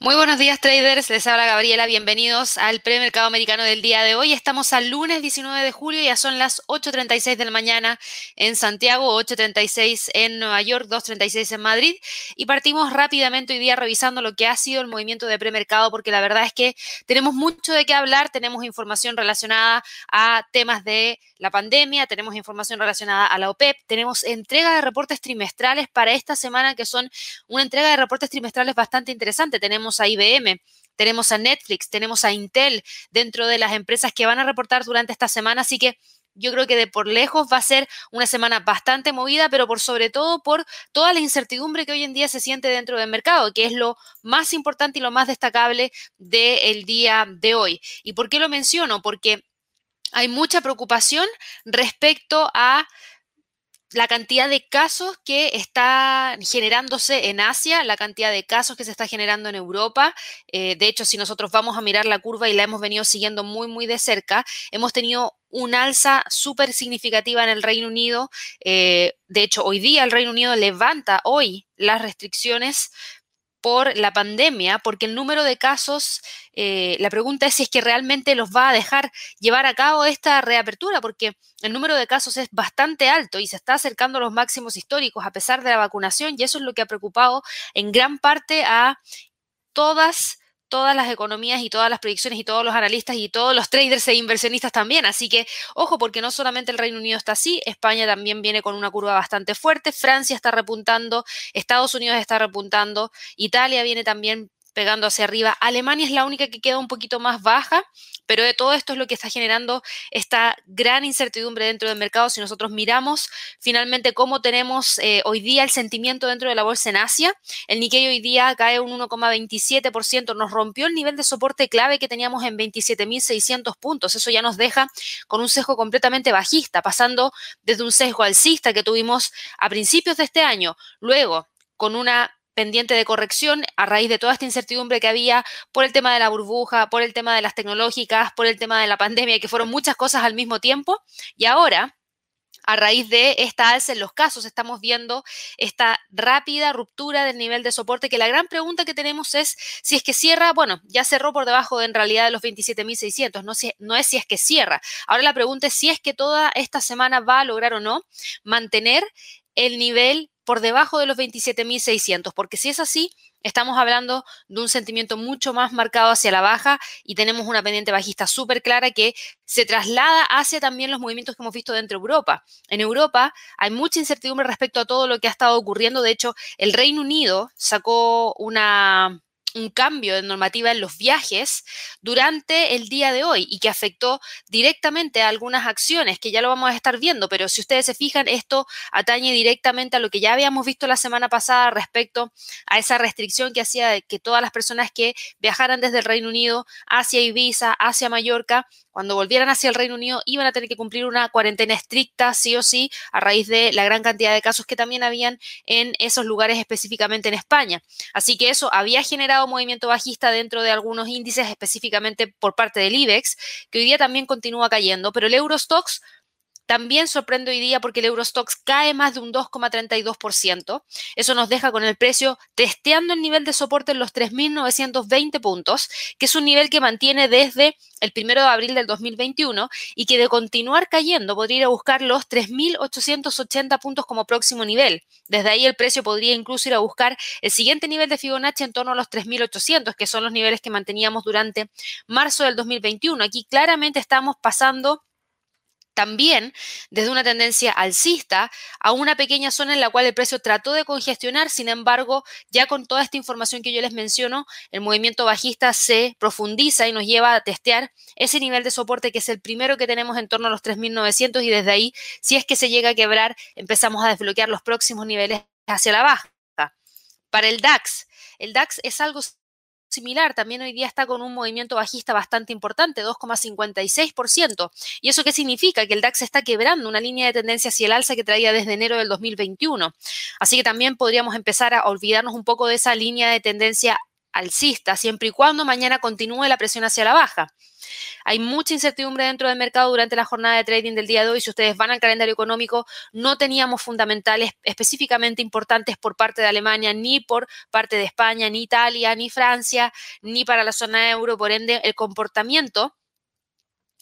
Muy buenos días traders, les habla Gabriela, bienvenidos al premercado americano del día de hoy. Estamos al lunes 19 de julio, ya son las 8.36 de la mañana en Santiago, 8.36 en Nueva York, 2.36 en Madrid y partimos rápidamente hoy día revisando lo que ha sido el movimiento de premercado porque la verdad es que tenemos mucho de qué hablar, tenemos información relacionada a temas de la pandemia, tenemos información relacionada a la OPEP, tenemos entrega de reportes trimestrales para esta semana que son una entrega de reportes trimestrales bastante interesante. Tenemos a IBM, tenemos a Netflix, tenemos a Intel dentro de las empresas que van a reportar durante esta semana, así que yo creo que de por lejos va a ser una semana bastante movida, pero por sobre todo por toda la incertidumbre que hoy en día se siente dentro del mercado, que es lo más importante y lo más destacable del día de hoy. ¿Y por qué lo menciono? Porque hay mucha preocupación respecto a la cantidad de casos que está generándose en Asia, la cantidad de casos que se está generando en Europa. Eh, de hecho, si nosotros vamos a mirar la curva y la hemos venido siguiendo muy, muy de cerca, hemos tenido un alza súper significativa en el Reino Unido. Eh, de hecho, hoy día el Reino Unido levanta hoy las restricciones por la pandemia, porque el número de casos, eh, la pregunta es si es que realmente los va a dejar llevar a cabo esta reapertura, porque el número de casos es bastante alto y se está acercando a los máximos históricos a pesar de la vacunación, y eso es lo que ha preocupado en gran parte a todas todas las economías y todas las predicciones y todos los analistas y todos los traders e inversionistas también. Así que, ojo, porque no solamente el Reino Unido está así, España también viene con una curva bastante fuerte, Francia está repuntando, Estados Unidos está repuntando, Italia viene también pegando hacia arriba. Alemania es la única que queda un poquito más baja, pero de todo esto es lo que está generando esta gran incertidumbre dentro del mercado. Si nosotros miramos finalmente cómo tenemos eh, hoy día el sentimiento dentro de la bolsa en Asia, el Nikkei hoy día cae un 1,27%, nos rompió el nivel de soporte clave que teníamos en 27.600 puntos. Eso ya nos deja con un sesgo completamente bajista, pasando desde un sesgo alcista que tuvimos a principios de este año, luego con una pendiente de corrección a raíz de toda esta incertidumbre que había por el tema de la burbuja, por el tema de las tecnológicas, por el tema de la pandemia, que fueron muchas cosas al mismo tiempo. Y ahora, a raíz de esta alza en los casos, estamos viendo esta rápida ruptura del nivel de soporte, que la gran pregunta que tenemos es si es que cierra, bueno, ya cerró por debajo de, en realidad de los 27.600, no, no es si es que cierra. Ahora la pregunta es si es que toda esta semana va a lograr o no mantener el nivel por debajo de los 27.600, porque si es así, estamos hablando de un sentimiento mucho más marcado hacia la baja y tenemos una pendiente bajista súper clara que se traslada hacia también los movimientos que hemos visto dentro de Europa. En Europa hay mucha incertidumbre respecto a todo lo que ha estado ocurriendo. De hecho, el Reino Unido sacó una un cambio de normativa en los viajes durante el día de hoy y que afectó directamente a algunas acciones que ya lo vamos a estar viendo, pero si ustedes se fijan, esto atañe directamente a lo que ya habíamos visto la semana pasada respecto a esa restricción que hacía que todas las personas que viajaran desde el Reino Unido hacia Ibiza, hacia Mallorca, cuando volvieran hacia el Reino Unido iban a tener que cumplir una cuarentena estricta, sí o sí, a raíz de la gran cantidad de casos que también habían en esos lugares específicamente en España. Así que eso había generado movimiento bajista dentro de algunos índices, específicamente por parte del IBEX, que hoy día también continúa cayendo, pero el Eurostox también sorprende hoy día porque el Eurostox cae más de un 2,32%. Eso nos deja con el precio testeando el nivel de soporte en los 3.920 puntos, que es un nivel que mantiene desde el 1 de abril del 2021 y que de continuar cayendo podría ir a buscar los 3.880 puntos como próximo nivel. Desde ahí el precio podría incluso ir a buscar el siguiente nivel de Fibonacci en torno a los 3.800, que son los niveles que manteníamos durante marzo del 2021. Aquí claramente estamos pasando también desde una tendencia alcista a una pequeña zona en la cual el precio trató de congestionar, sin embargo, ya con toda esta información que yo les menciono, el movimiento bajista se profundiza y nos lleva a testear ese nivel de soporte que es el primero que tenemos en torno a los 3.900 y desde ahí, si es que se llega a quebrar, empezamos a desbloquear los próximos niveles hacia la baja. Para el DAX, el DAX es algo similar, también hoy día está con un movimiento bajista bastante importante, 2,56%. ¿Y eso qué significa? Que el DAX está quebrando una línea de tendencia hacia el alza que traía desde enero del 2021. Así que también podríamos empezar a olvidarnos un poco de esa línea de tendencia alcista siempre y cuando mañana continúe la presión hacia la baja. Hay mucha incertidumbre dentro del mercado durante la jornada de trading del día de hoy. Si ustedes van al calendario económico, no teníamos fundamentales específicamente importantes por parte de Alemania, ni por parte de España, ni Italia, ni Francia, ni para la zona euro. Por ende, el comportamiento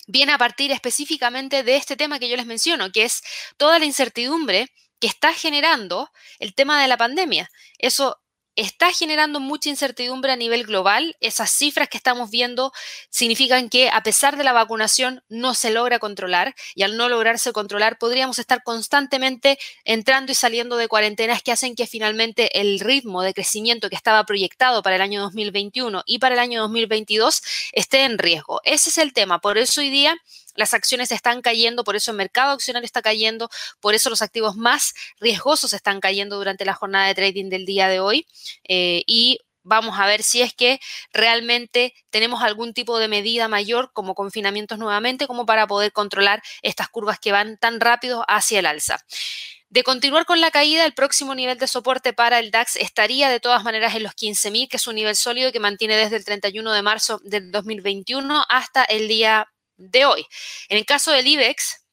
viene a partir específicamente de este tema que yo les menciono, que es toda la incertidumbre que está generando el tema de la pandemia. Eso está generando mucha incertidumbre a nivel global. Esas cifras que estamos viendo significan que a pesar de la vacunación no se logra controlar y al no lograrse controlar podríamos estar constantemente entrando y saliendo de cuarentenas que hacen que finalmente el ritmo de crecimiento que estaba proyectado para el año 2021 y para el año 2022 esté en riesgo. Ese es el tema. Por eso hoy día las acciones están cayendo, por eso el mercado accionario está cayendo, por eso los activos más riesgosos están cayendo durante la jornada de trading del día de hoy. Eh, y vamos a ver si es que realmente tenemos algún tipo de medida mayor como confinamientos nuevamente, como para poder controlar estas curvas que van tan rápido hacia el alza. De continuar con la caída, el próximo nivel de soporte para el DAX estaría de todas maneras en los 15.000, que es un nivel sólido que mantiene desde el 31 de marzo del 2021 hasta el día de hoy. En el caso del IBEX,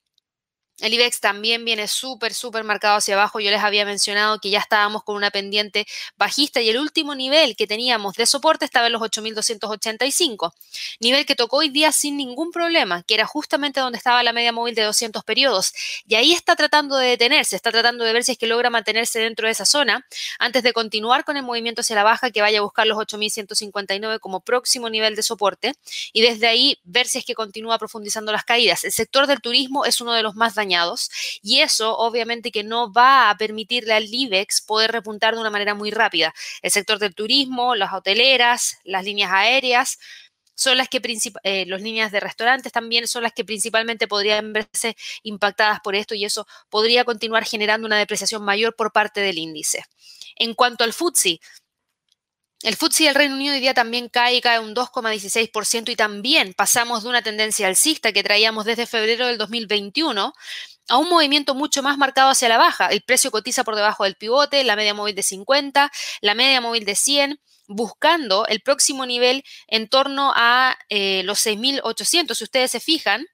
el IBEX también viene súper, súper marcado hacia abajo. Yo les había mencionado que ya estábamos con una pendiente bajista y el último nivel que teníamos de soporte estaba en los 8.285. Nivel que tocó hoy día sin ningún problema, que era justamente donde estaba la media móvil de 200 periodos. Y ahí está tratando de detenerse, está tratando de ver si es que logra mantenerse dentro de esa zona antes de continuar con el movimiento hacia la baja que vaya a buscar los 8.159 como próximo nivel de soporte y desde ahí ver si es que continúa profundizando las caídas. El sector del turismo es uno de los más dañados y eso obviamente que no va a permitirle al IBEX poder repuntar de una manera muy rápida. El sector del turismo, las hoteleras, las líneas aéreas, son las que eh, las líneas de restaurantes también son las que principalmente podrían verse impactadas por esto y eso podría continuar generando una depreciación mayor por parte del índice. En cuanto al FTSE, el FTSE del Reino Unido hoy día también cae, cae un 2,16% y también pasamos de una tendencia alcista que traíamos desde febrero del 2021 a un movimiento mucho más marcado hacia la baja. El precio cotiza por debajo del pivote, la media móvil de 50, la media móvil de 100, buscando el próximo nivel en torno a eh, los 6.800. Si ustedes se fijan,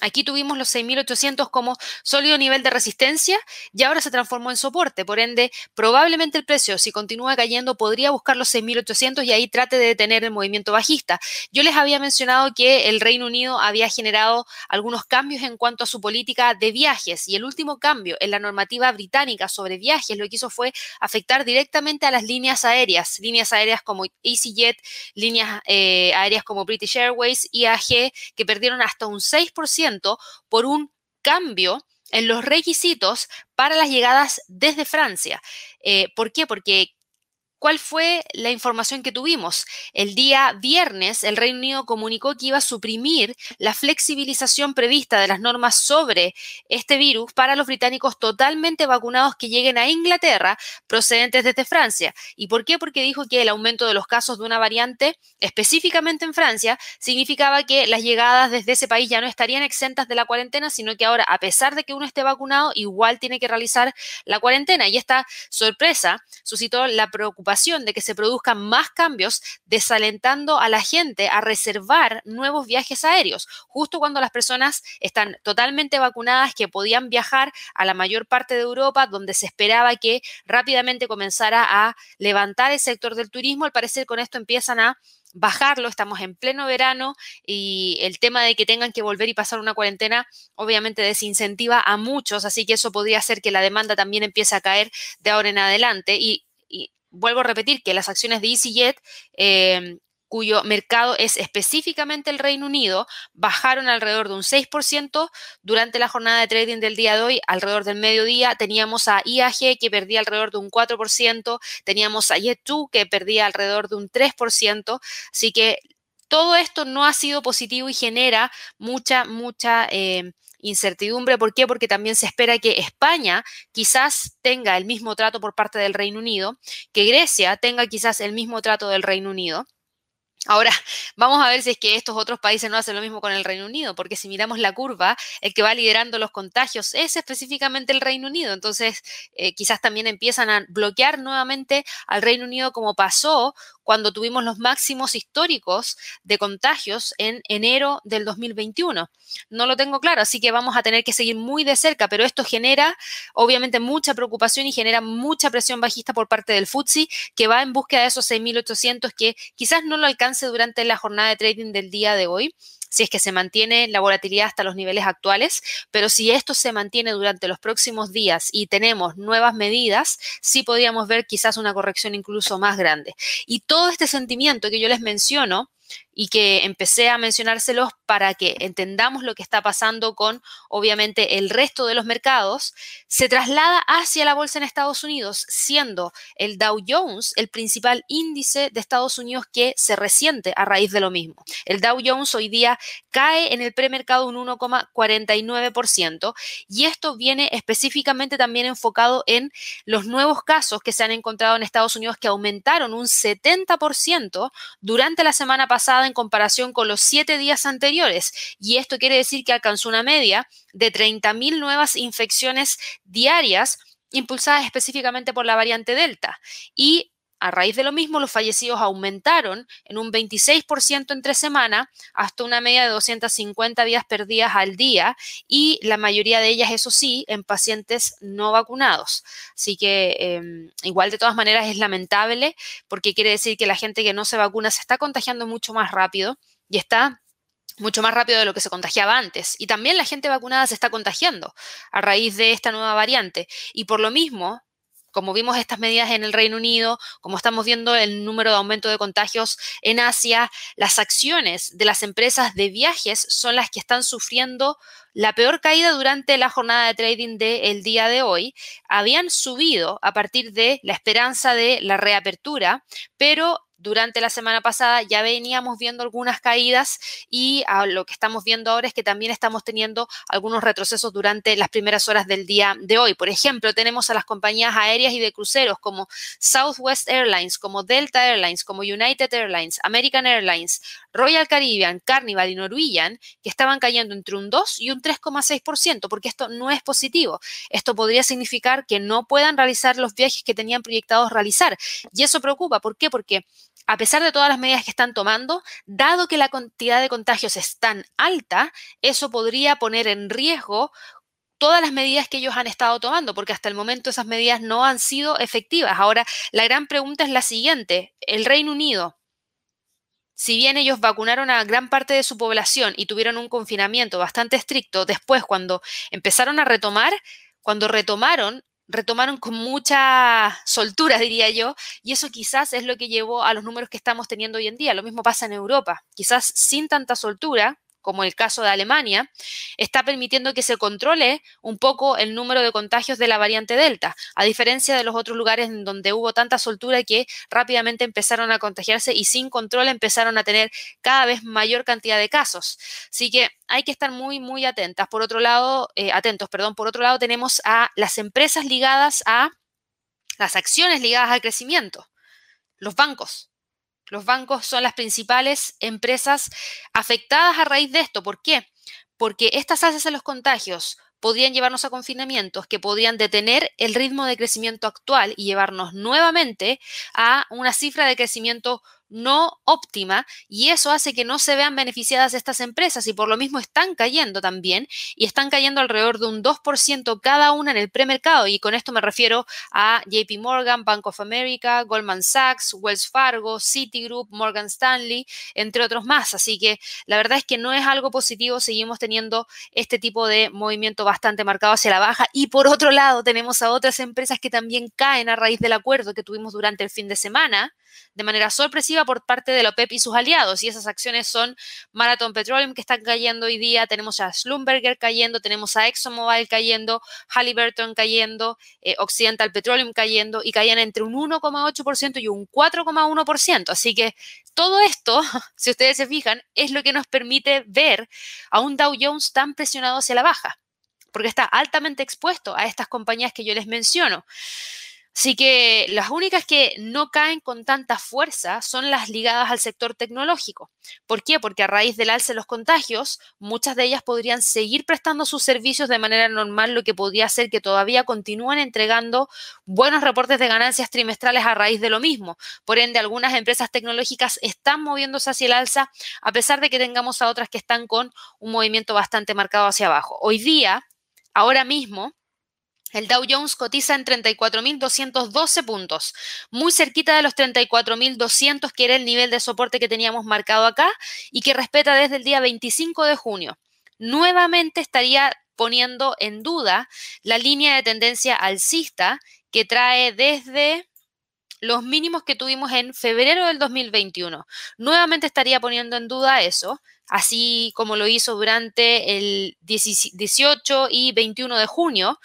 Aquí tuvimos los 6.800 como sólido nivel de resistencia y ahora se transformó en soporte. Por ende, probablemente el precio, si continúa cayendo, podría buscar los 6.800 y ahí trate de detener el movimiento bajista. Yo les había mencionado que el Reino Unido había generado algunos cambios en cuanto a su política de viajes y el último cambio en la normativa británica sobre viajes lo que hizo fue afectar directamente a las líneas aéreas, líneas aéreas como EasyJet, líneas eh, aéreas como British Airways, IAG, que perdieron hasta un 6% por un cambio en los requisitos para las llegadas desde Francia. Eh, ¿Por qué? Porque ¿Cuál fue la información que tuvimos? El día viernes, el Reino Unido comunicó que iba a suprimir la flexibilización prevista de las normas sobre este virus para los británicos totalmente vacunados que lleguen a Inglaterra procedentes desde Francia. ¿Y por qué? Porque dijo que el aumento de los casos de una variante, específicamente en Francia, significaba que las llegadas desde ese país ya no estarían exentas de la cuarentena, sino que ahora, a pesar de que uno esté vacunado, igual tiene que realizar la cuarentena. Y esta sorpresa suscitó la preocupación de que se produzcan más cambios, desalentando a la gente a reservar nuevos viajes aéreos, justo cuando las personas están totalmente vacunadas, que podían viajar a la mayor parte de Europa, donde se esperaba que rápidamente comenzara a levantar el sector del turismo. Al parecer con esto empiezan a bajarlo, estamos en pleno verano y el tema de que tengan que volver y pasar una cuarentena obviamente desincentiva a muchos, así que eso podría hacer que la demanda también empiece a caer de ahora en adelante y vuelvo a repetir que las acciones de EasyJet, em, cuyo mercado es específicamente el Reino Unido, bajaron alrededor de un 6% durante la jornada de trading del día de hoy, alrededor del mediodía. Teníamos a IAG que perdía alrededor de un 4%, teníamos a Jet2 que perdía alrededor de un 3%, así que todo esto no ha sido positivo y genera mucha, mucha... Em, incertidumbre. ¿Por qué? Porque también se espera que España quizás tenga el mismo trato por parte del Reino Unido, que Grecia tenga quizás el mismo trato del Reino Unido. Ahora, vamos a ver si es que estos otros países no hacen lo mismo con el Reino Unido, porque si miramos la curva, el que va liderando los contagios es específicamente el Reino Unido. Entonces, eh, quizás también empiezan a bloquear nuevamente al Reino Unido como pasó cuando tuvimos los máximos históricos de contagios en enero del 2021. No lo tengo claro, así que vamos a tener que seguir muy de cerca, pero esto genera obviamente mucha preocupación y genera mucha presión bajista por parte del FTSE que va en búsqueda de esos 6.800 que quizás no lo alcance durante la jornada de trading del día de hoy si es que se mantiene la volatilidad hasta los niveles actuales, pero si esto se mantiene durante los próximos días y tenemos nuevas medidas, sí podríamos ver quizás una corrección incluso más grande. Y todo este sentimiento que yo les menciono, y que empecé a mencionárselos para que entendamos lo que está pasando con, obviamente, el resto de los mercados, se traslada hacia la bolsa en Estados Unidos, siendo el Dow Jones el principal índice de Estados Unidos que se resiente a raíz de lo mismo. El Dow Jones hoy día cae en el premercado un 1,49% y esto viene específicamente también enfocado en los nuevos casos que se han encontrado en Estados Unidos que aumentaron un 70% durante la semana pasada en comparación con los siete días anteriores. Y esto quiere decir que alcanzó una media de 30.000 nuevas infecciones diarias impulsadas específicamente por la variante Delta. Y a raíz de lo mismo, los fallecidos aumentaron en un 26% entre semana hasta una media de 250 vidas perdidas al día y la mayoría de ellas, eso sí, en pacientes no vacunados. Así que em, igual de todas maneras es lamentable porque quiere decir que la gente que no se vacuna se está contagiando mucho más rápido y está mucho más rápido de lo que se contagiaba antes. Y también la gente vacunada se está contagiando a raíz de esta nueva variante. Y por lo mismo, como vimos estas medidas en el Reino Unido, como estamos viendo el número de aumento de contagios en Asia, las acciones de las empresas de viajes son las que están sufriendo la peor caída durante la jornada de trading del día de hoy. Habían subido a partir de la esperanza de la reapertura, pero durante la semana pasada ya veníamos viendo algunas caídas y lo que estamos viendo ahora es que también estamos teniendo algunos retrocesos durante las primeras horas del día de hoy. Por ejemplo, tenemos a las compañías aéreas y de cruceros como Southwest Airlines, como Delta Airlines, como United Airlines, American Airlines, Royal Caribbean, Carnival y Norwegian, que estaban cayendo entre un 2 y un 3,6%, porque esto no es positivo. Esto podría significar que no puedan realizar los viajes que tenían proyectados realizar. Y eso preocupa. ¿Por qué? Porque a pesar de todas las medidas que están tomando, dado que la cantidad de contagios es tan alta, eso podría poner en riesgo todas las medidas que ellos han estado tomando, porque hasta el momento esas medidas no han sido efectivas. Ahora, la gran pregunta es la siguiente. El Reino Unido, si bien ellos vacunaron a gran parte de su población y tuvieron un confinamiento bastante estricto, después cuando empezaron a retomar, cuando retomaron, retomaron con mucha soltura, diría yo, y eso quizás es lo que llevó a los números que estamos teniendo hoy en día. Lo mismo pasa en Europa, quizás sin tanta soltura, como el caso de Alemania, está permitiendo que se controle un poco el número de contagios de la variante Delta, a diferencia de los otros lugares en donde hubo tanta soltura que rápidamente empezaron a contagiarse y sin control empezaron a tener cada vez mayor cantidad de casos. Así que hay que estar muy, muy atentas. Por otro lado, eh, atentos, perdón, por otro lado tenemos a las empresas ligadas a las acciones ligadas al crecimiento, los bancos. Los bancos son las principales empresas afectadas a raíz de esto. ¿Por qué? Porque estas alzas en los contagios podrían llevarnos a confinamientos que podrían detener el ritmo de crecimiento actual y llevarnos nuevamente a una cifra de crecimiento no óptima y eso hace que no se vean beneficiadas estas empresas y por lo mismo están cayendo también y están cayendo alrededor de un 2% cada una en el premercado y con esto me refiero a JP Morgan, Bank of America, Goldman Sachs, Wells Fargo, Citigroup, Morgan Stanley, entre otros más. Así que la verdad es que no es algo positivo, seguimos teniendo este tipo de movimiento bastante marcado hacia la baja y por otro lado tenemos a otras empresas que también caen a raíz del acuerdo que tuvimos durante el fin de semana de manera sorpresiva por parte de la OPEP y sus aliados. Y esas acciones son Marathon Petroleum, que están cayendo hoy día, tenemos a Schlumberger cayendo, tenemos a ExxonMobil cayendo, Halliburton cayendo, eh, Occidental Petroleum cayendo, y caían entre un 1,8% y un 4,1%. Así que todo esto, si ustedes se fijan, es lo que nos permite ver a un Dow Jones tan presionado hacia la baja, porque está altamente expuesto a estas compañías que yo les menciono. Así que las únicas que no caen con tanta fuerza son las ligadas al sector tecnológico. ¿Por qué? Porque a raíz del alce de los contagios, muchas de ellas podrían seguir prestando sus servicios de manera normal, lo que podría hacer que todavía continúen entregando buenos reportes de ganancias trimestrales a raíz de lo mismo. Por ende, algunas empresas tecnológicas están moviéndose hacia el alza, a pesar de que tengamos a otras que están con un movimiento bastante marcado hacia abajo. Hoy día, ahora mismo, el Dow Jones cotiza en 34.212 puntos, muy cerquita de los 34.200 que era el nivel de soporte que teníamos marcado acá y que respeta desde el día 25 de junio. Nuevamente estaría poniendo en duda la línea de tendencia alcista que trae desde los mínimos que tuvimos en febrero del 2021. Nuevamente estaría poniendo en duda eso, así como lo hizo durante el 18 y 21 de junio.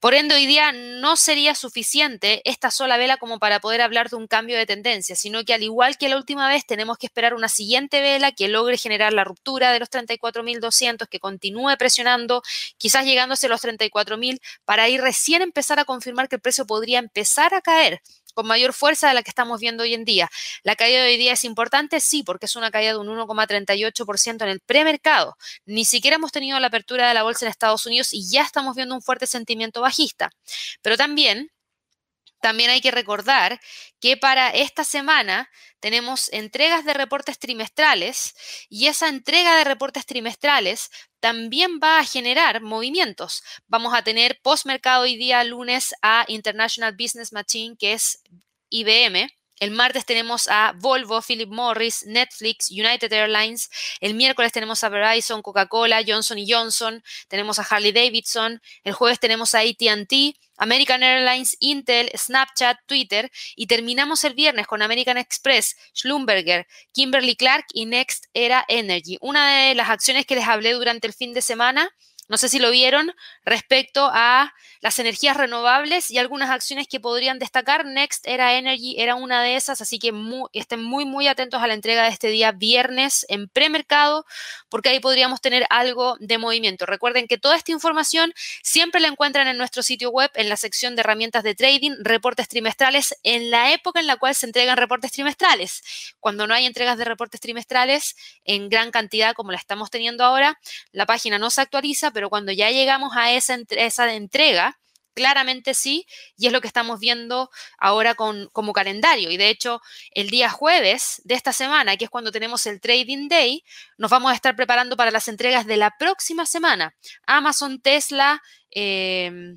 Por ende, hoy día no sería suficiente esta sola vela como para poder hablar de un cambio de tendencia, sino que al igual que la última vez, tenemos que esperar una siguiente vela que logre generar la ruptura de los 34.200, que continúe presionando, quizás llegándose a los 34.000, para ahí recién empezar a confirmar que el precio podría empezar a caer con mayor fuerza de la que estamos viendo hoy en día. La caída de hoy día es importante, sí, porque es una caída de un 1,38% en el premercado. Ni siquiera hemos tenido la apertura de la bolsa en Estados Unidos y ya estamos viendo un fuerte sentimiento bajista. Pero también también hay que recordar que para esta semana tenemos entregas de reportes trimestrales y esa entrega de reportes trimestrales también va a generar movimientos. Vamos a tener postmercado hoy día lunes a International Business Machine, que es IBM, el martes tenemos a Volvo, Philip Morris, Netflix, United Airlines. El miércoles tenemos a Verizon, Coca-Cola, Johnson Johnson. Tenemos a Harley Davidson. El jueves tenemos a ATT, American Airlines, Intel, Snapchat, Twitter. Y terminamos el viernes con American Express, Schlumberger, Kimberly Clark y Next Era Energy. Una de las acciones que les hablé durante el fin de semana no sé si lo vieron respecto a las energías renovables y algunas acciones que podrían destacar. Next era Energy, era una de esas, así que estén muy, muy atentos a la entrega de este día viernes en premercado, porque ahí podríamos tener algo de movimiento. Recuerden que toda esta información siempre la encuentran en nuestro sitio web, en la sección de herramientas de trading, reportes trimestrales, en la época en la cual se entregan reportes trimestrales. Cuando no hay entregas de reportes trimestrales en gran cantidad como la estamos teniendo ahora, la página no se actualiza, cuando ya llegamos a esa, esa entrega, claramente sí, y es lo que estamos viendo ahora con, como calendario. Y de hecho, el día jueves de esta semana, que es cuando tenemos el Trading Day, nos vamos a estar preparando para las entregas de la próxima semana. Amazon, Tesla, eh,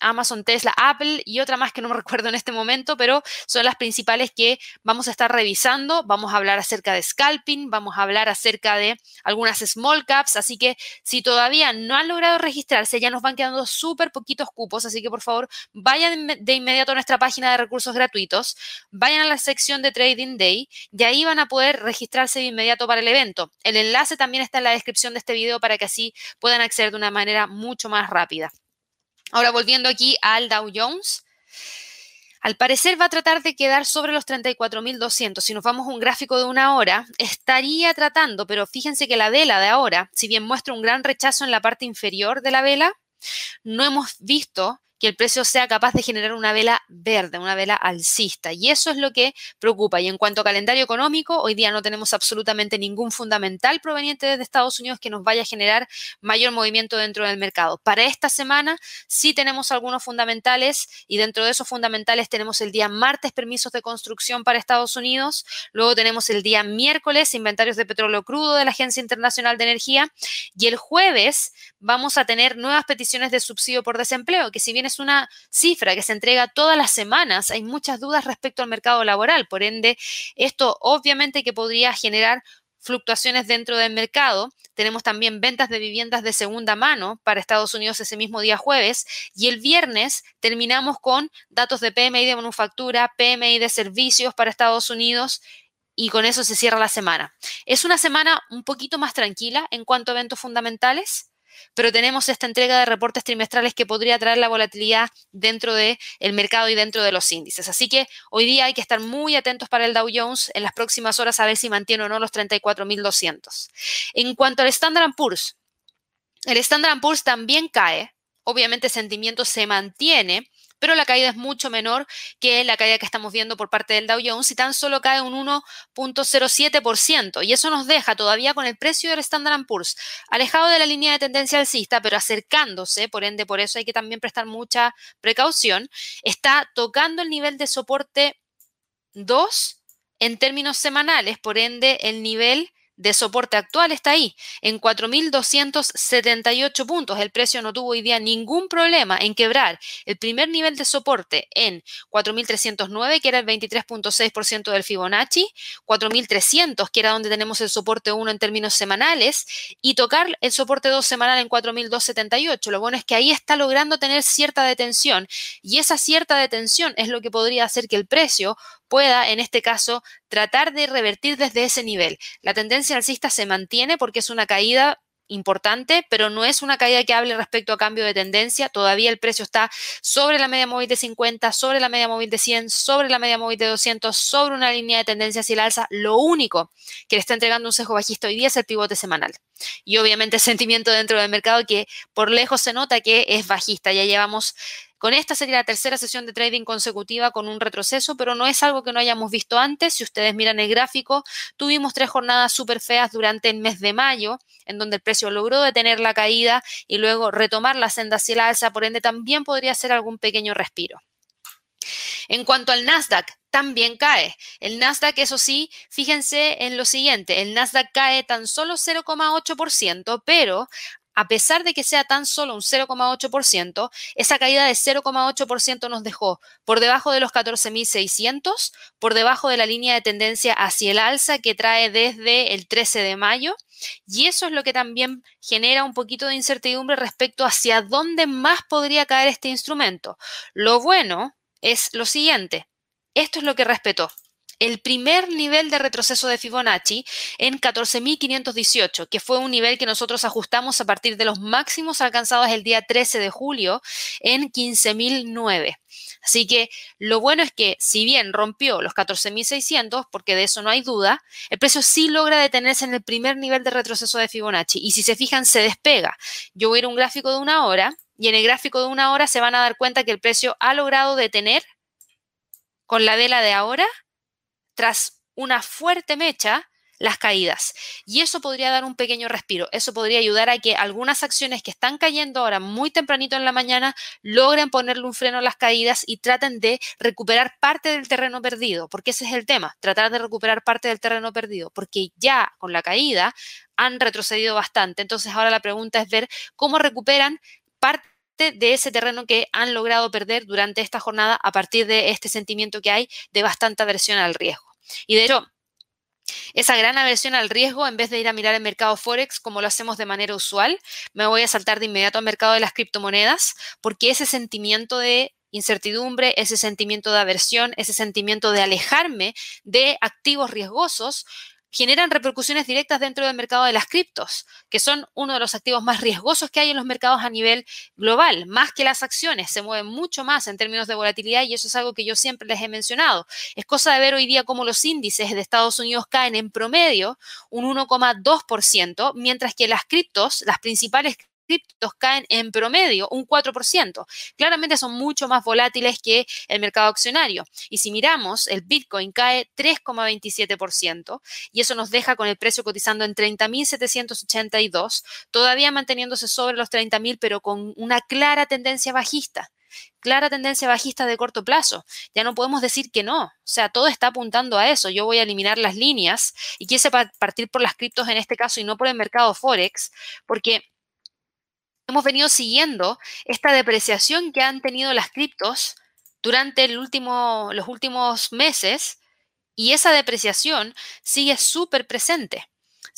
Amazon, Tesla, Apple y otra más que no me recuerdo en este momento, pero son las principales que vamos a estar revisando. Vamos a hablar acerca de scalping, vamos a hablar acerca de algunas small caps, así que si todavía no han logrado registrarse, ya nos van quedando súper poquitos cupos, así que por favor vayan de inmediato a nuestra página de recursos gratuitos, vayan a la sección de Trading Day y ahí van a poder registrarse de inmediato para el evento. El enlace también está en la descripción de este video para que así puedan acceder de una manera mucho más rápida. Ahora volviendo aquí al Dow Jones. Al parecer va a tratar de quedar sobre los 34.200. Si nos vamos a un gráfico de una hora, estaría tratando, pero fíjense que la vela de ahora, si bien muestra un gran rechazo en la parte inferior de la vela, no hemos visto que el precio sea capaz de generar una vela verde, una vela alcista. Y eso es lo que preocupa. Y en cuanto a calendario económico, hoy día no tenemos absolutamente ningún fundamental proveniente desde Estados Unidos que nos vaya a generar mayor movimiento dentro del mercado. Para esta semana sí tenemos algunos fundamentales y dentro de esos fundamentales tenemos el día martes permisos de construcción para Estados Unidos, luego tenemos el día miércoles inventarios de petróleo crudo de la Agencia Internacional de Energía y el jueves vamos a tener nuevas peticiones de subsidio por desempleo, que si bien es una cifra que se entrega todas las semanas, hay muchas dudas respecto al mercado laboral. Por ende, esto obviamente que podría generar fluctuaciones dentro del mercado. Tenemos también ventas de viviendas de segunda mano para Estados Unidos ese mismo día jueves. Y el viernes terminamos con datos de PMI de manufactura, PMI de servicios para Estados Unidos. Y con eso se cierra la semana. Es una semana un poquito más tranquila en cuanto a eventos fundamentales pero tenemos esta entrega de reportes trimestrales que podría traer la volatilidad dentro del mercado y dentro de los índices. Así que hoy día hay que estar muy atentos para el Dow Jones en las próximas horas a ver si mantiene o no los 34.200. En cuanto al Standard Poor's, el Standard Poor's también cae. Obviamente, sentimiento se mantiene pero la caída es mucho menor que la caída que estamos viendo por parte del Dow Jones y tan solo cae un 1.07%. Y eso nos deja todavía con el precio del Standard Poor's alejado de la línea de tendencia alcista, pero acercándose, por ende, por eso hay que también prestar mucha precaución, está tocando el nivel de soporte 2 en términos semanales, por ende, el nivel de soporte actual está ahí, en 4.278 puntos. El precio no tuvo hoy día ningún problema en quebrar el primer nivel de soporte en 4.309, que era el 23.6% del Fibonacci, 4.300, que era donde tenemos el soporte 1 en términos semanales, y tocar el soporte 2 semanal en 4.278. Lo bueno es que ahí está logrando tener cierta detención y esa cierta detención es lo que podría hacer que el precio pueda, en este caso, tratar de revertir desde ese nivel. La tendencia alcista se mantiene porque es una caída importante, pero no es una caída que hable respecto a cambio de tendencia. Todavía el precio está sobre la media móvil de 50, sobre la media móvil de 100, sobre la media móvil de 200, sobre una línea de tendencia hacia el alza. Lo único que le está entregando un sesgo bajista hoy día es el pivote semanal. Y obviamente el sentimiento dentro del mercado que por lejos se nota que es bajista. Ya llevamos con esta sería la tercera sesión de trading consecutiva con un retroceso, pero no es algo que no hayamos visto antes. Si ustedes miran el gráfico, tuvimos tres jornadas súper feas durante el mes de mayo, en donde el precio logró detener la caída y luego retomar la senda hacia el alza, por ende también podría ser algún pequeño respiro. En cuanto al Nasdaq, también cae. El Nasdaq, eso sí, fíjense en lo siguiente, el Nasdaq cae tan solo 0,8%, pero a pesar de que sea tan solo un 0,8%, esa caída de 0,8% nos dejó por debajo de los 14.600, por debajo de la línea de tendencia hacia el alza que trae desde el 13 de mayo. Y eso es lo que también genera un poquito de incertidumbre respecto hacia dónde más podría caer este instrumento. Lo bueno es lo siguiente. Esto es lo que respetó el primer nivel de retroceso de Fibonacci en 14.518, que fue un nivel que nosotros ajustamos a partir de los máximos alcanzados el día 13 de julio en 15.009. Así que lo bueno es que si bien rompió los 14.600, porque de eso no hay duda, el precio sí logra detenerse en el primer nivel de retroceso de Fibonacci y si se fijan se despega. Yo voy a ir a un gráfico de una hora y en el gráfico de una hora se van a dar cuenta que el precio ha logrado detener con la vela de ahora tras una fuerte mecha las caídas. Y eso podría dar un pequeño respiro. Eso podría ayudar a que algunas acciones que están cayendo ahora muy tempranito en la mañana logren ponerle un freno a las caídas y traten de recuperar parte del terreno perdido, porque ese es el tema, tratar de recuperar parte del terreno perdido, porque ya con la caída han retrocedido bastante. Entonces ahora la pregunta es ver cómo recuperan parte de ese terreno que han logrado perder durante esta jornada a partir de este sentimiento que hay de bastante aversión al riesgo. Y de hecho, esa gran aversión al riesgo, en vez de ir a mirar el mercado Forex como lo hacemos de manera usual, me voy a saltar de inmediato al mercado de las criptomonedas, porque ese sentimiento de incertidumbre, ese sentimiento de aversión, ese sentimiento de alejarme de activos riesgosos, generan repercusiones directas dentro del mercado de las criptos, que son uno de los activos más riesgosos que hay en los mercados a nivel global, más que las acciones, se mueven mucho más en términos de volatilidad y eso es algo que yo siempre les he mencionado. Es cosa de ver hoy día cómo los índices de Estados Unidos caen en promedio un 1,2%, mientras que las criptos, las principales criptos caen en promedio un 4%. Claramente son mucho más volátiles que el mercado accionario. Y si miramos, el Bitcoin cae 3,27% y eso nos deja con el precio cotizando en 30.782, todavía manteniéndose sobre los 30.000, pero con una clara tendencia bajista clara tendencia bajista de corto plazo. Ya no podemos decir que no. O sea, todo está apuntando a eso. Yo voy a eliminar las líneas y quise partir por las criptos en este caso y no por el mercado Forex, porque hemos venido siguiendo esta depreciación que han tenido las criptos durante los últimos meses y esa depreciación sigue súper presente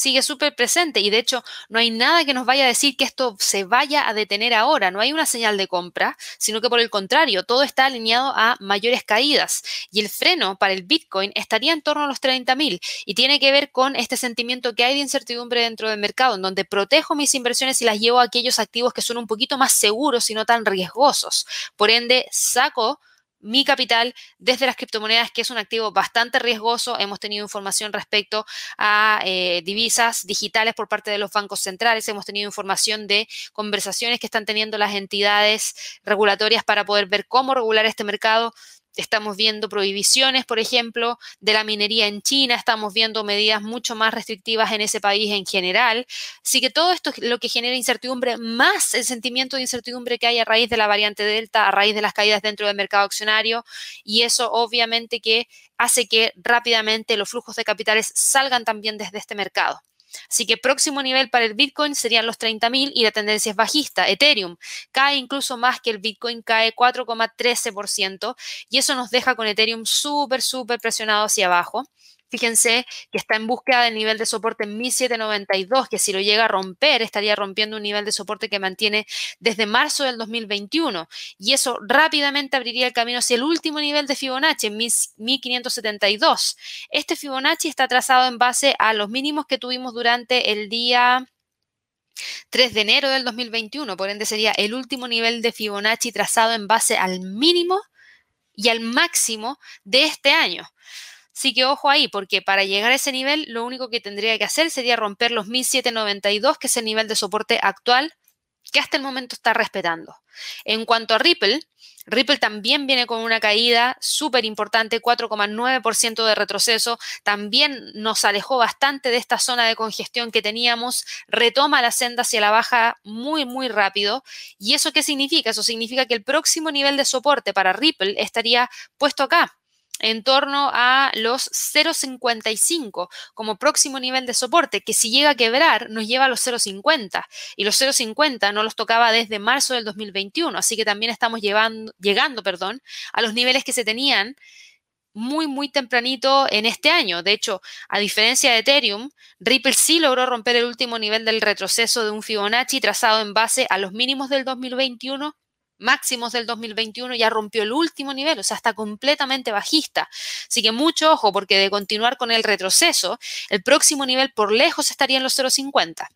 sigue súper presente y de hecho no hay nada que nos vaya a decir que esto se vaya a detener ahora, no hay una señal de compra, sino que por el contrario, todo está alineado a mayores caídas y el freno para el Bitcoin estaría en torno a los 30 mil y tiene que ver con este sentimiento que hay de incertidumbre dentro del mercado, en donde protejo mis inversiones y las llevo a aquellos activos que son un poquito más seguros y no tan riesgosos. Por ende, saco mi capital desde las criptomonedas, que es un activo bastante riesgoso. Hemos tenido información respecto a eh, divisas digitales por parte de los bancos centrales. Hemos tenido información de conversaciones que están teniendo las entidades regulatorias para poder ver cómo regular este mercado. Estamos viendo prohibiciones, por ejemplo, de la minería en China, estamos viendo medidas mucho más restrictivas en ese país en general. Así que todo esto es lo que genera incertidumbre, más el sentimiento de incertidumbre que hay a raíz de la variante Delta, a raíz de las caídas dentro del mercado accionario, y eso obviamente que hace que rápidamente los flujos de capitales salgan también desde este mercado. Así que próximo nivel para el Bitcoin serían los 30.000 y la tendencia es bajista. Ethereum cae incluso más que el Bitcoin, cae 4,13% y eso nos deja con Ethereum súper, súper presionado hacia abajo. Fíjense que está en búsqueda del nivel de soporte en 1792, que si lo llega a romper, estaría rompiendo un nivel de soporte que mantiene desde marzo del 2021. Y eso rápidamente abriría el camino hacia el último nivel de Fibonacci, en 1572. Este Fibonacci está trazado en base a los mínimos que tuvimos durante el día 3 de enero del 2021. Por ende, sería el último nivel de Fibonacci trazado en base al mínimo y al máximo de este año. Así que ojo ahí, porque para llegar a ese nivel, lo único que tendría que hacer sería romper los 1792, que es el nivel de soporte actual que hasta el momento está respetando. En cuanto a Ripple, Ripple también viene con una caída súper importante, 4,9% de retroceso. También nos alejó bastante de esta zona de congestión que teníamos. Retoma la senda hacia la baja muy, muy rápido. ¿Y eso qué significa? Eso significa que el próximo nivel de soporte para Ripple estaría puesto acá, en torno a los 0,55 como próximo nivel de soporte, que si llega a quebrar nos lleva a los 0,50 y los 0,50 no los tocaba desde marzo del 2021, así que también estamos llevando, llegando perdón, a los niveles que se tenían muy, muy tempranito en este año. De hecho, a diferencia de Ethereum, Ripple sí logró romper el último nivel del retroceso de un Fibonacci trazado en base a los mínimos del 2021 máximos del 2021 ya rompió el último nivel, o sea, está completamente bajista. Así que mucho ojo, porque de continuar con el retroceso, el próximo nivel por lejos estaría en los 0,50.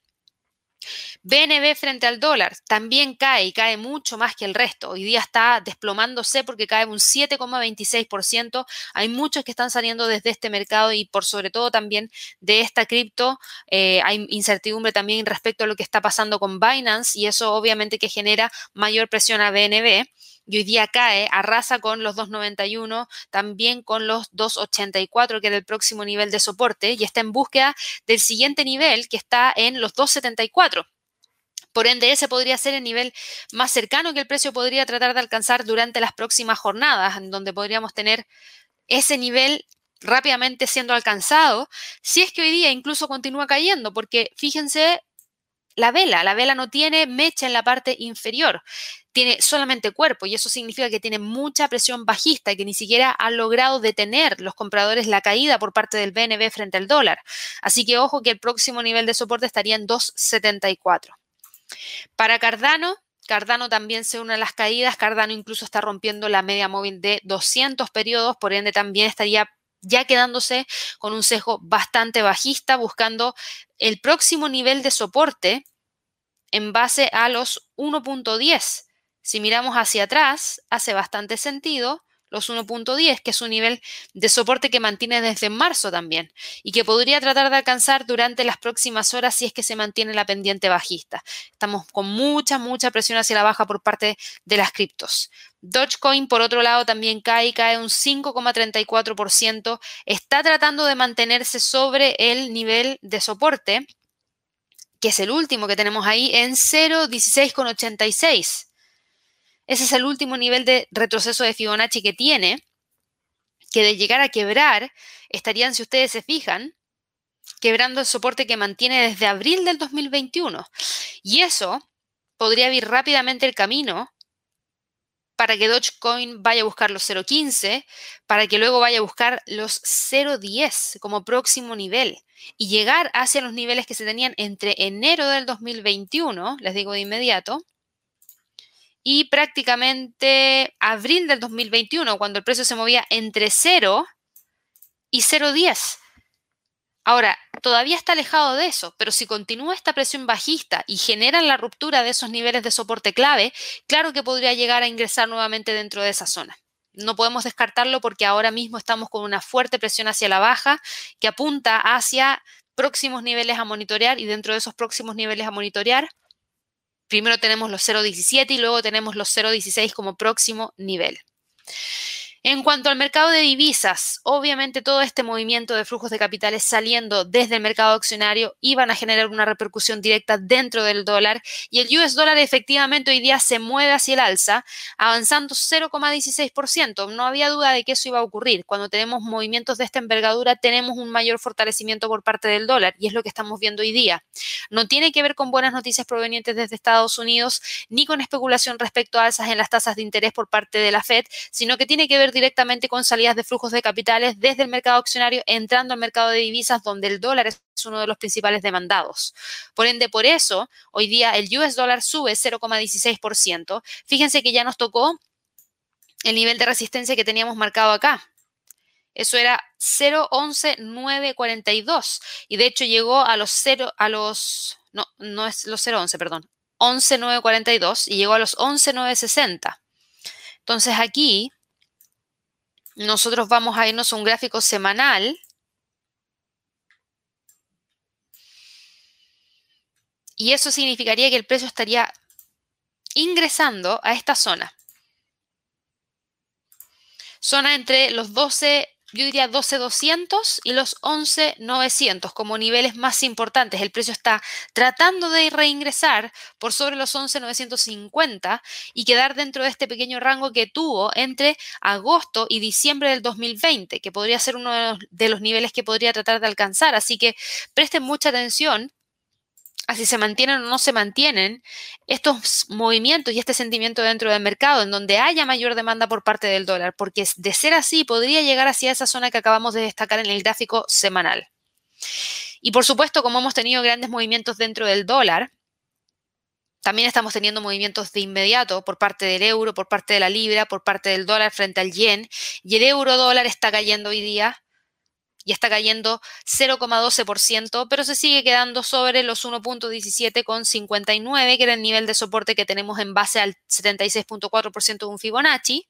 BNB frente al dólar también cae y cae mucho más que el resto. Hoy día está desplomándose porque cae un 7,26%. Hay muchos que están saliendo desde este mercado y por sobre todo también de esta cripto. Eh, hay incertidumbre también respecto a lo que está pasando con Binance y eso obviamente que genera mayor presión a BNB y hoy día cae, arrasa con los 291, también con los 284, que era el próximo nivel de soporte, y está en búsqueda del siguiente nivel, que está en los 274. Por ende, ese podría ser el nivel más cercano que el precio podría tratar de alcanzar durante las próximas jornadas, en donde podríamos tener ese nivel rápidamente siendo alcanzado, si es que hoy día incluso continúa cayendo, porque fíjense la vela, la vela no tiene mecha en la parte inferior tiene solamente cuerpo y eso significa que tiene mucha presión bajista y que ni siquiera ha logrado detener los compradores la caída por parte del BNB frente al dólar. Así que ojo que el próximo nivel de soporte estaría en 2.74. Para Cardano, Cardano también se une a las caídas. Cardano incluso está rompiendo la media móvil de 200 periodos, por ende también estaría ya quedándose con un sesgo bastante bajista, buscando el próximo nivel de soporte en base a los 1.10 si miramos hacia atrás, hace bastante sentido los 1.10, que es un nivel de soporte que mantiene desde marzo también y que podría tratar de alcanzar durante las próximas horas si es que se mantiene la pendiente bajista. Estamos con mucha, mucha presión hacia la baja por parte de las criptos. Dogecoin, por otro lado, también cae, cae un 5,34%. Está tratando de mantenerse sobre el nivel de soporte, que es el último que tenemos ahí, en 0,16,86. Ese es el último nivel de retroceso de Fibonacci que tiene, que de llegar a quebrar, estarían, si ustedes se fijan, quebrando el soporte que mantiene desde abril del 2021. Y eso podría abrir rápidamente el camino para que Dogecoin vaya a buscar los 0.15, para que luego vaya a buscar los 0.10 como próximo nivel y llegar hacia los niveles que se tenían entre enero del 2021, les digo de inmediato, y prácticamente abril del 2021, cuando el precio se movía entre 0 y 0,10. Ahora, todavía está alejado de eso, pero si continúa esta presión bajista y generan la ruptura de esos niveles de soporte clave, claro que podría llegar a ingresar nuevamente dentro de esa zona. no podemos descartarlo porque ahora mismo estamos con una fuerte presión hacia la baja que apunta hacia próximos niveles a monitorear y dentro de esos próximos niveles a monitorear, primero tenemos los 0.17 y luego tenemos los 0.16 como próximo nivel. En cuanto al mercado de divisas, obviamente todo este movimiento de flujos de capitales saliendo desde el mercado accionario iban a generar una repercusión directa dentro del dólar y el US dólar efectivamente hoy día se mueve hacia el alza, avanzando 0,16%. No había duda de que eso iba a ocurrir. Cuando tenemos movimientos de esta envergadura, tenemos un mayor fortalecimiento por parte del dólar y es lo que estamos viendo hoy día. No tiene que ver con buenas noticias provenientes desde Estados Unidos ni con especulación respecto a alzas en las tasas de interés por parte de la Fed, sino que tiene que ver directamente con salidas de flujos de capitales desde el mercado accionario entrando al mercado de divisas donde el dólar es uno de los principales demandados. Por ende, por eso, hoy día el US dólar sube 0,16%. Fíjense que ya nos tocó el nivel de resistencia que teníamos marcado acá. Eso era 0,11942 y de hecho llegó a los 0 a los no, no es los 0,11, perdón. 11,942 y llegó a los 11,960. Entonces aquí nosotros vamos a irnos a un gráfico semanal. Y eso significaría que el precio estaría ingresando a esta zona. Zona entre los 12 yo diría 12.200 y los 11.900 como niveles más importantes. El precio está tratando de reingresar por sobre los 11.950 y quedar dentro de este pequeño rango que tuvo entre agosto y diciembre del 2020, que podría ser uno de los, de los niveles que podría tratar de alcanzar. Así que presten mucha atención así se mantienen o no se mantienen estos movimientos y este sentimiento dentro del mercado en donde haya mayor demanda por parte del dólar, porque de ser así podría llegar hacia esa zona que acabamos de destacar en el gráfico semanal. Y por supuesto, como hemos tenido grandes movimientos dentro del dólar, también estamos teniendo movimientos de inmediato por parte del euro, por parte de la libra, por parte del dólar frente al yen, y el euro dólar está cayendo hoy día y está cayendo 0,12%, pero se sigue quedando sobre los 1.17,59, que era el nivel de soporte que tenemos en base al 76.4% de un Fibonacci.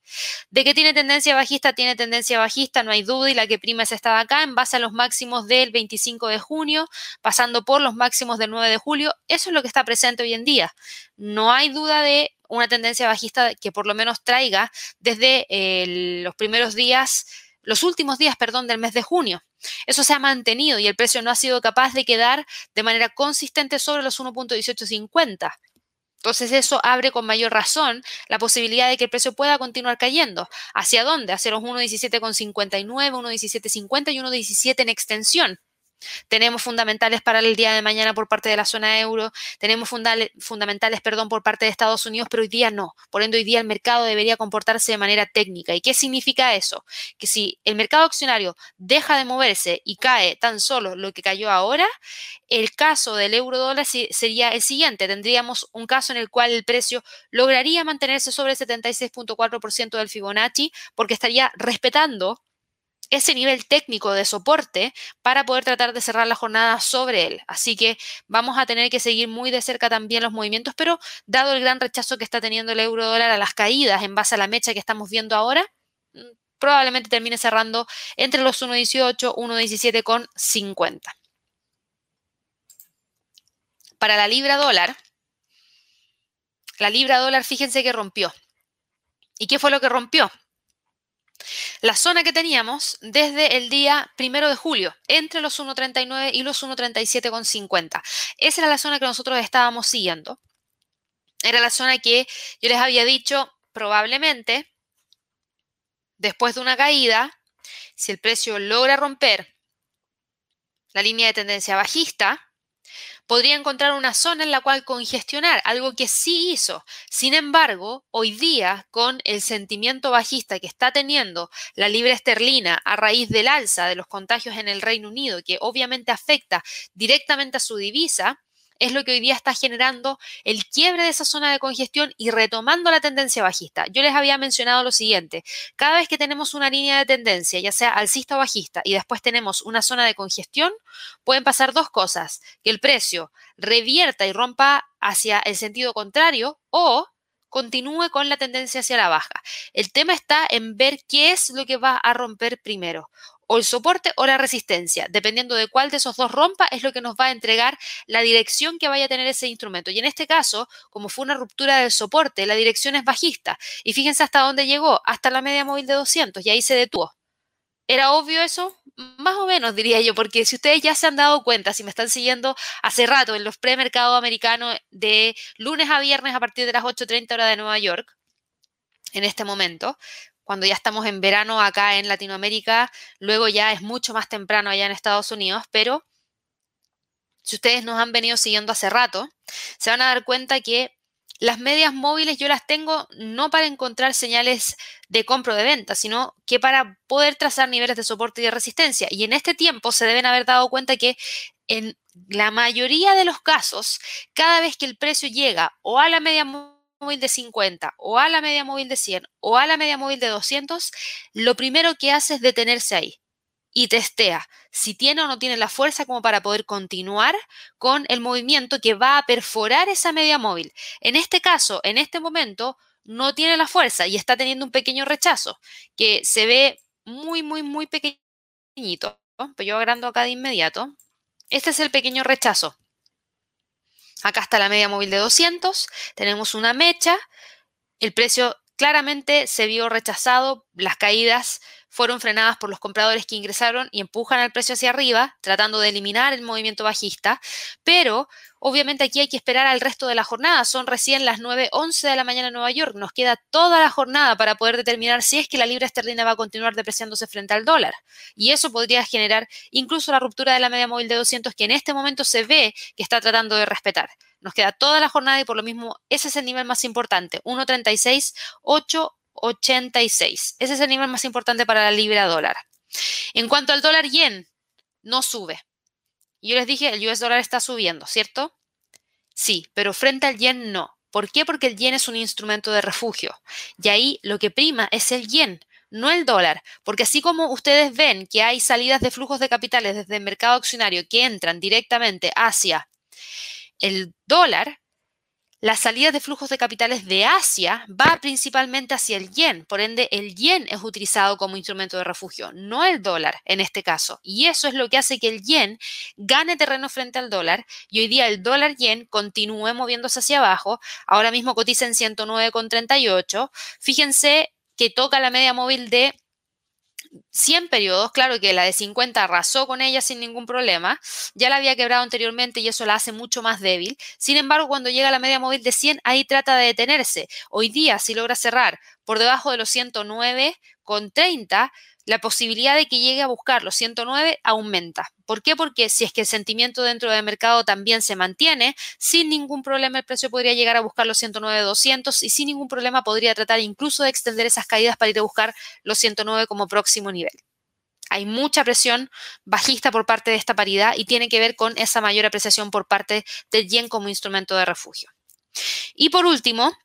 De que tiene tendencia bajista, tiene tendencia bajista, no hay duda, y la que prima es esta de acá, en base a los máximos del 25 de junio, pasando por los máximos del 9 de julio. Eso es lo que está presente hoy en día. No hay duda de una tendencia bajista que por lo menos traiga desde eh, los primeros días los últimos días, perdón, del mes de junio. Eso se ha mantenido y el precio no ha sido capaz de quedar de manera consistente sobre los 1.1850. Entonces eso abre con mayor razón la posibilidad de que el precio pueda continuar cayendo. ¿Hacia dónde? Hacia los 1.17,59, 1.1750 y 1.17 en extensión. Tenemos fundamentales para el día de mañana por parte de la zona euro, tenemos fundamentales, perdón, por parte de Estados Unidos, pero hoy día no. Por ende, hoy día el mercado debería comportarse de manera técnica. ¿Y qué significa eso? Que si el mercado accionario deja de moverse y cae tan solo lo que cayó ahora, el caso del euro dólar sería el siguiente. Tendríamos un caso en el cual el precio lograría mantenerse sobre el 76.4% del Fibonacci porque estaría respetando ese nivel técnico de soporte para poder tratar de cerrar la jornada sobre él. Así que vamos a tener que seguir muy de cerca también los movimientos, pero dado el gran rechazo que está teniendo el euro dólar a las caídas en base a la mecha que estamos viendo ahora, mm, probablemente termine cerrando entre los 1.18, 1.17 con 50. Para la libra dólar, la libra dólar, fíjense que rompió. ¿Y qué fue lo que rompió? La zona que teníamos desde el día primero de julio, entre los 1.39 y los 1.37,50. Esa era la zona que nosotros estábamos siguiendo. Era la zona que yo les había dicho, probablemente, después de una caída, si el precio logra romper la línea de tendencia bajista, podría encontrar una zona en la cual congestionar, algo que sí hizo. Sin embargo, hoy día, con el sentimiento bajista que está teniendo la libra esterlina a raíz del alza de los contagios en el Reino Unido, que obviamente afecta directamente a su divisa, es lo que hoy día está generando el quiebre de esa zona de congestión y retomando la tendencia bajista. Yo les había mencionado lo siguiente, cada vez que tenemos una línea de tendencia, ya sea alcista o bajista, y después tenemos una zona de congestión, pueden pasar dos cosas, que el precio revierta y rompa hacia el sentido contrario o continúe con la tendencia hacia la baja. El tema está en ver qué es lo que va a romper primero o el soporte o la resistencia. Dependiendo de cuál de esos dos rompa, es lo que nos va a entregar la dirección que vaya a tener ese instrumento. Y en este caso, como fue una ruptura del soporte, la dirección es bajista. Y fíjense hasta dónde llegó, hasta la media móvil de 200, y ahí se detuvo. ¿Era obvio eso? Más o menos, diría yo, porque si ustedes ya se han dado cuenta, si me están siguiendo hace rato en los premercados americanos de lunes a viernes a partir de las 8.30 horas de Nueva York, en este momento, cuando ya estamos en verano acá en Latinoamérica, luego ya es mucho más temprano allá en Estados Unidos, pero si ustedes nos han venido siguiendo hace rato, se van a dar cuenta que las medias móviles yo las tengo no para encontrar señales de compra o de venta, sino que para poder trazar niveles de soporte y de resistencia. Y en este tiempo se deben haber dado cuenta que en la mayoría de los casos, cada vez que el precio llega o a la media móvil, móvil de 50 o a la media móvil de 100 o a la media móvil de 200, lo primero que hace es detenerse ahí y testea si tiene o no tiene la fuerza como para poder continuar con el movimiento que va a perforar esa media móvil. En este caso, en este momento, no tiene la fuerza y está teniendo un pequeño rechazo que se ve muy, muy, muy pequeñito. Pero yo agrando acá de inmediato. Este es el pequeño rechazo. Acá está la media móvil de 200, tenemos una mecha, el precio claramente se vio rechazado, las caídas fueron frenadas por los compradores que ingresaron y empujan el precio hacia arriba, tratando de eliminar el movimiento bajista, pero obviamente aquí hay que esperar al resto de la jornada, son recién las 9.11 de la mañana en Nueva York, nos queda toda la jornada para poder determinar si es que la libra esterlina va a continuar depreciándose frente al dólar, y eso podría generar incluso la ruptura de la media móvil de 200 que en este momento se ve que está tratando de respetar. Nos queda toda la jornada y por lo mismo ese es el nivel más importante, 1.36.886. Ese es el nivel más importante para la libra dólar. En cuanto al dólar yen, no sube. Yo les dije, el US dólar está subiendo, ¿cierto? Sí, pero frente al yen no. ¿Por qué? Porque el yen es un instrumento de refugio. Y ahí lo que prima es el yen, no el dólar. Porque así como ustedes ven que hay salidas de flujos de capitales desde el mercado accionario que entran directamente hacia el dólar, la salida de flujos de capitales de Asia va principalmente hacia el yen. Por ende, el yen es utilizado como instrumento de refugio, no el dólar en este caso. Y eso es lo que hace que el yen gane terreno frente al dólar. Y hoy día el dólar yen continúe moviéndose hacia abajo. Ahora mismo cotiza en 109,38. Fíjense que toca la media móvil de 100 periodos, claro que la de 50 arrasó con ella sin ningún problema, ya la había quebrado anteriormente y eso la hace mucho más débil. Sin embargo, cuando llega a la media móvil de 100, ahí trata de detenerse. Hoy día, si logra cerrar por debajo de los 109 con 30, la posibilidad de que llegue a buscar los 109 aumenta. ¿Por qué? Porque si es que el sentimiento dentro del mercado también se mantiene, sin ningún problema el precio podría llegar a buscar los 109-200 y sin ningún problema podría tratar incluso de extender esas caídas para ir a buscar los 109 como próximo nivel. Hay mucha presión bajista por parte de esta paridad y tiene que ver con esa mayor apreciación por parte del yen como instrumento de refugio. Y por último,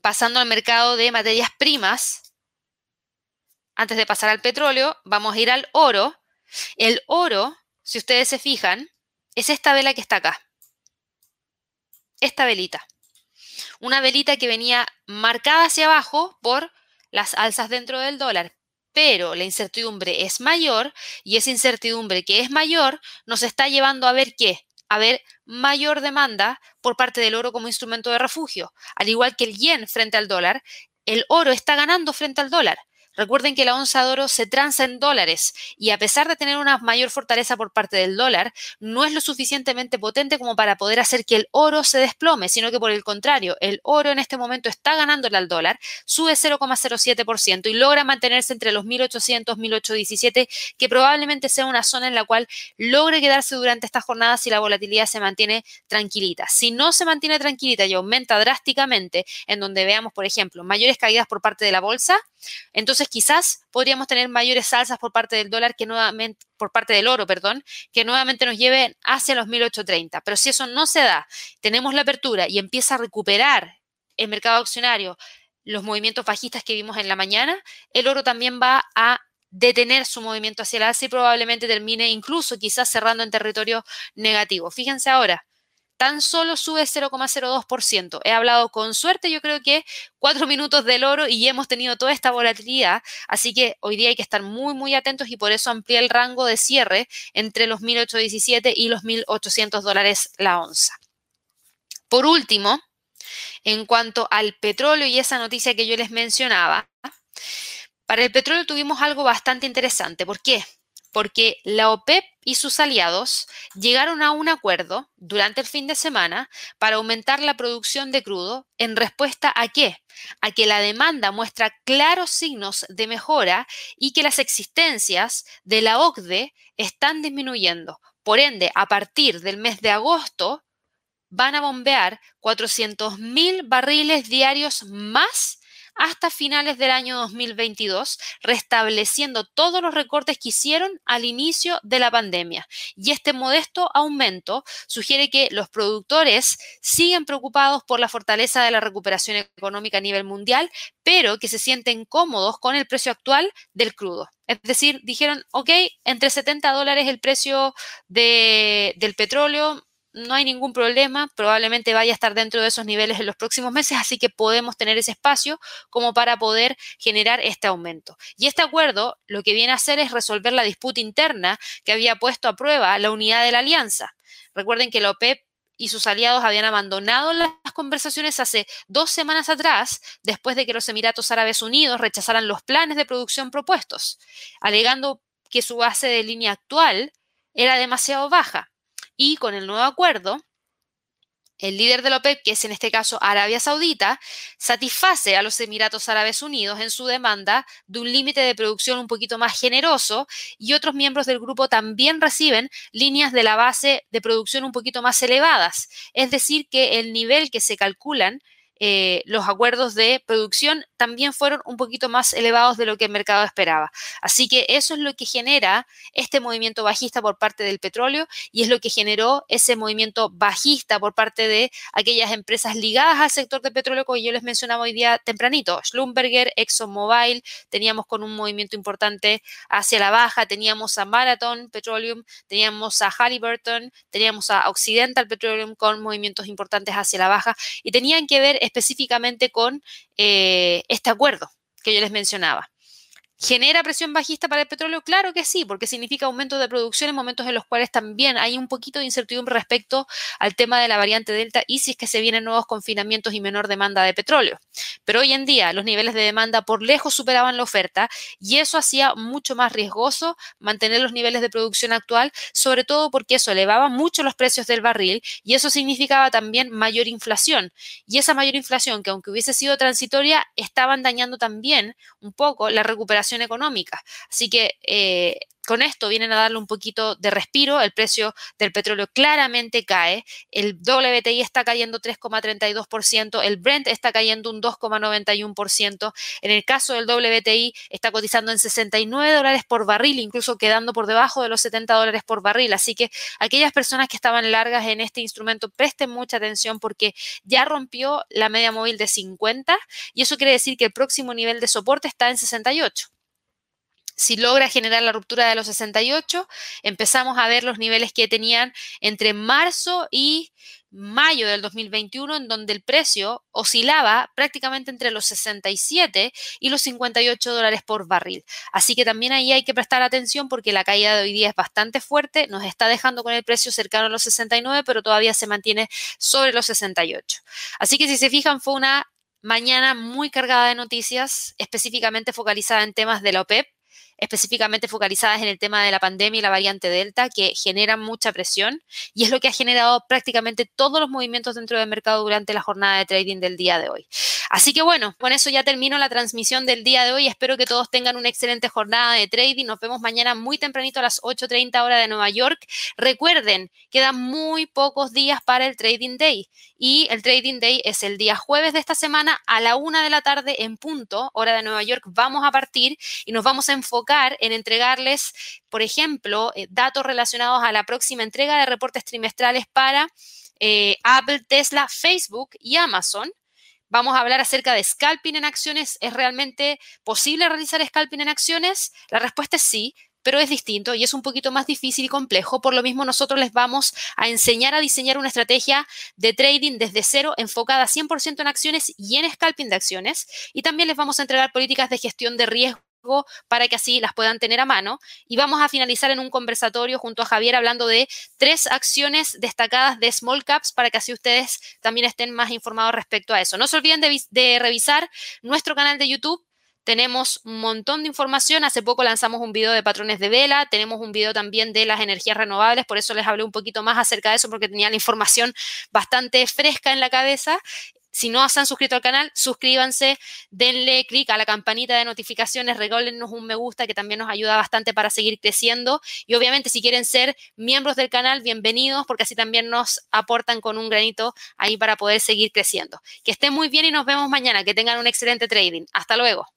pasando al mercado de materias primas, antes de pasar al petróleo, vamos a ir al oro. El oro, si ustedes se fijan, es esta vela que está acá. Esta velita. Una velita que venía marcada hacia abajo por las alzas dentro del dólar. Pero la incertidumbre es mayor y esa incertidumbre que es mayor nos está llevando a ver qué? A ver mayor demanda por parte del oro como instrumento de refugio. Al igual que el yen frente al dólar, el oro está ganando frente al dólar. Recuerden que la onza de oro se transa en dólares y a pesar de tener una mayor fortaleza por parte del dólar, no es lo suficientemente potente como para poder hacer que el oro se desplome, sino que por el contrario, el oro en este momento está ganándole al dólar, sube 0,07% y logra mantenerse entre los 1800 1817, que probablemente sea una zona en la cual logre quedarse durante estas jornadas si la volatilidad se mantiene tranquilita. Si no se mantiene tranquilita y aumenta drásticamente, en donde veamos, por ejemplo, mayores caídas por parte de la bolsa, entonces quizás podríamos tener mayores salsas por parte del dólar que nuevamente, por parte del oro, perdón, que nuevamente nos lleven hacia los 1830. Pero si eso no se da, tenemos la apertura y empieza a recuperar el mercado accionario los movimientos bajistas que vimos en la mañana, el oro también va a detener su movimiento hacia el alza y probablemente termine incluso quizás cerrando en territorio negativo. Fíjense ahora, tan solo sube 0,02%. He hablado con suerte, yo creo que cuatro minutos del oro y hemos tenido toda esta volatilidad, así que hoy día hay que estar muy, muy atentos y por eso amplié el rango de cierre entre los 1.817 y los 1.800 dólares la onza. Por último, en cuanto al petróleo y esa noticia que yo les mencionaba, para el petróleo tuvimos algo bastante interesante. ¿Por qué? Porque la OPEP y sus aliados llegaron a un acuerdo durante el fin de semana para aumentar la producción de crudo en respuesta a qué? A que la demanda muestra claros signos de mejora y que las existencias de la OCDE están disminuyendo. Por ende, a partir del mes de agosto, van a bombear 400 mil barriles diarios más hasta finales del año 2022, restableciendo todos los recortes que hicieron al inicio de la pandemia. Y este modesto aumento sugiere que los productores siguen preocupados por la fortaleza de la recuperación económica a nivel mundial, pero que se sienten cómodos con el precio actual del crudo. Es decir, dijeron, ok, entre 70 dólares el precio del petróleo, no hay ningún problema, probablemente vaya a estar dentro de esos niveles en los próximos meses, así que podemos tener ese espacio como para poder generar este aumento. Y este acuerdo lo que viene a hacer es resolver la disputa interna que había puesto a prueba la unidad de la alianza. Recuerden que la OPEP y sus aliados habían abandonado las conversaciones hace dos semanas atrás, después de que los Emiratos Árabes Unidos rechazaran los planes de producción propuestos, alegando que su base de línea actual era demasiado baja. Y con el nuevo acuerdo, el líder de la OPEP, que es en este caso Arabia Saudita, satisface a los Emiratos Árabes Unidos en su demanda de un límite de producción un poquito más generoso y otros miembros del grupo también reciben líneas de la base de producción un poquito más elevadas. Es decir, que el nivel que se calculan eh, los acuerdos de producción también fueron un poquito más elevados de lo que el mercado esperaba. Así que eso es lo que genera este movimiento bajista por parte del petróleo y es lo que generó ese movimiento bajista por parte de aquellas empresas ligadas al sector de petróleo, como yo les mencionaba hoy día tempranito. Schlumberger, ExxonMobil, teníamos con un movimiento importante hacia la baja, teníamos a Marathon Petroleum, teníamos a Halliburton, teníamos a Occidental Petroleum con movimientos importantes hacia la baja y tenían que ver específicamente con eh, este acuerdo que yo les mencionaba. ¿Genera presión bajista para el petróleo? Claro que sí, porque significa aumento de producción en momentos en los cuales también hay un poquito de incertidumbre respecto al tema de la variante Delta y si es que se vienen nuevos confinamientos y menor demanda de petróleo. Pero hoy en día los niveles de demanda por lejos superaban la oferta y eso hacía mucho más riesgoso mantener los niveles de producción actual, sobre todo porque eso elevaba mucho los precios del barril y eso significaba también mayor inflación. Y esa mayor inflación, que aunque hubiese sido transitoria, estaban dañando también un poco la recuperación económica. Así que eh, con esto vienen a darle un poquito de respiro, el precio del petróleo claramente cae, el WTI está cayendo 3,32%, el Brent está cayendo un 2,91%, en el caso del WTI está cotizando en 69 dólares por barril, incluso quedando por debajo de los 70 dólares por barril, así que aquellas personas que estaban largas en este instrumento presten mucha atención porque ya rompió la media móvil de 50 y eso quiere decir que el próximo nivel de soporte está en 68 si logra generar la ruptura de los 68, empezamos a ver los niveles que tenían entre marzo y mayo del 2021, en donde el precio oscilaba prácticamente entre los 67 y los 58 dólares por barril. Así que también ahí hay que prestar atención porque la caída de hoy día es bastante fuerte, nos está dejando con el precio cercano a los 69, pero todavía se mantiene sobre los 68. Así que si se fijan, fue una mañana muy cargada de noticias, específicamente focalizada en temas de la OPEP específicamente focalizadas en el tema de la pandemia y la variante Delta, que generan mucha presión y es lo que ha generado prácticamente todos los movimientos dentro del mercado durante la jornada de trading del día de hoy. Así que bueno, con eso ya termino la transmisión del día de hoy. Espero que todos tengan una excelente jornada de trading. Nos vemos mañana muy tempranito a las 8.30 hora de Nueva York. Recuerden, quedan muy pocos días para el Trading Day y el Trading Day es el día jueves de esta semana a la una de la tarde en punto, hora de Nueva York. Vamos a partir y nos vamos a en entregarles, por ejemplo, eh, datos relacionados a la próxima entrega de reportes trimestrales para eh, Apple, Tesla, Facebook y Amazon. Vamos a hablar acerca de scalping en acciones. ¿Es realmente posible realizar scalping en acciones? La respuesta es sí pero es distinto y es un poquito más difícil y complejo. Por lo mismo, nosotros les vamos a enseñar a diseñar una estrategia de trading desde cero, enfocada 100% en acciones y en scalping de acciones. Y también les vamos a entregar políticas de gestión de riesgo para que así las puedan tener a mano. Y vamos a finalizar en un conversatorio junto a Javier hablando de tres acciones destacadas de small caps para que así ustedes también estén más informados respecto a eso. No se olviden de, revisar nuestro canal de YouTube. Tenemos un montón de información. Hace poco lanzamos un video de patrones de vela. Tenemos un video también de las energías renovables. Por eso les hablé un poquito más acerca de eso porque tenía la información bastante fresca en la cabeza. Si no se han suscrito al canal, suscríbanse, denle clic a la campanita de notificaciones, regálenos un me gusta que también nos ayuda bastante para seguir creciendo. Y obviamente si quieren ser miembros del canal, bienvenidos porque así también nos aportan con un granito ahí para poder seguir creciendo. Que estén muy bien y nos vemos mañana. Que tengan un excelente trading. Hasta luego.